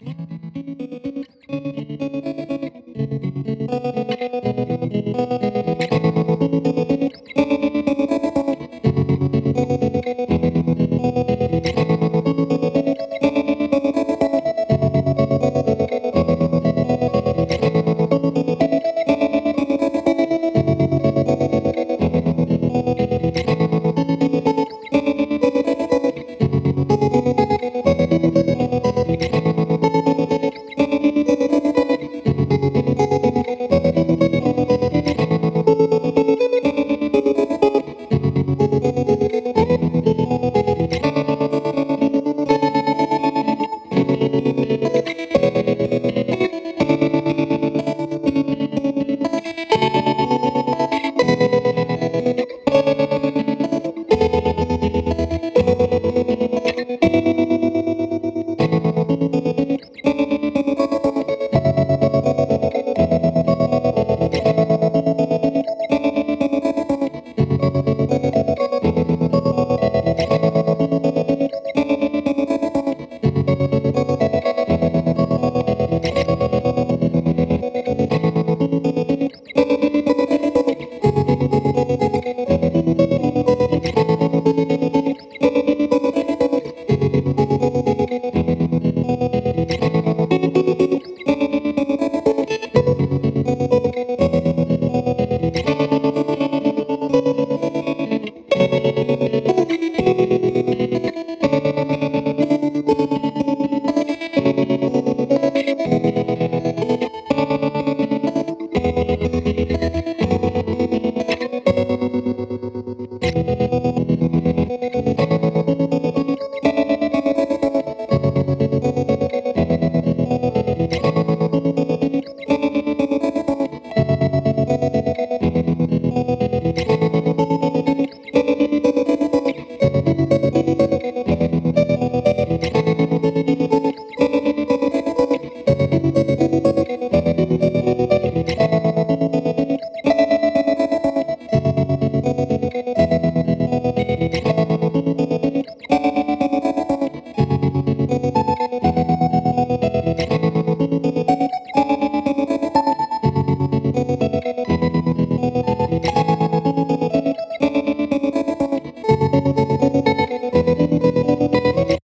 ね。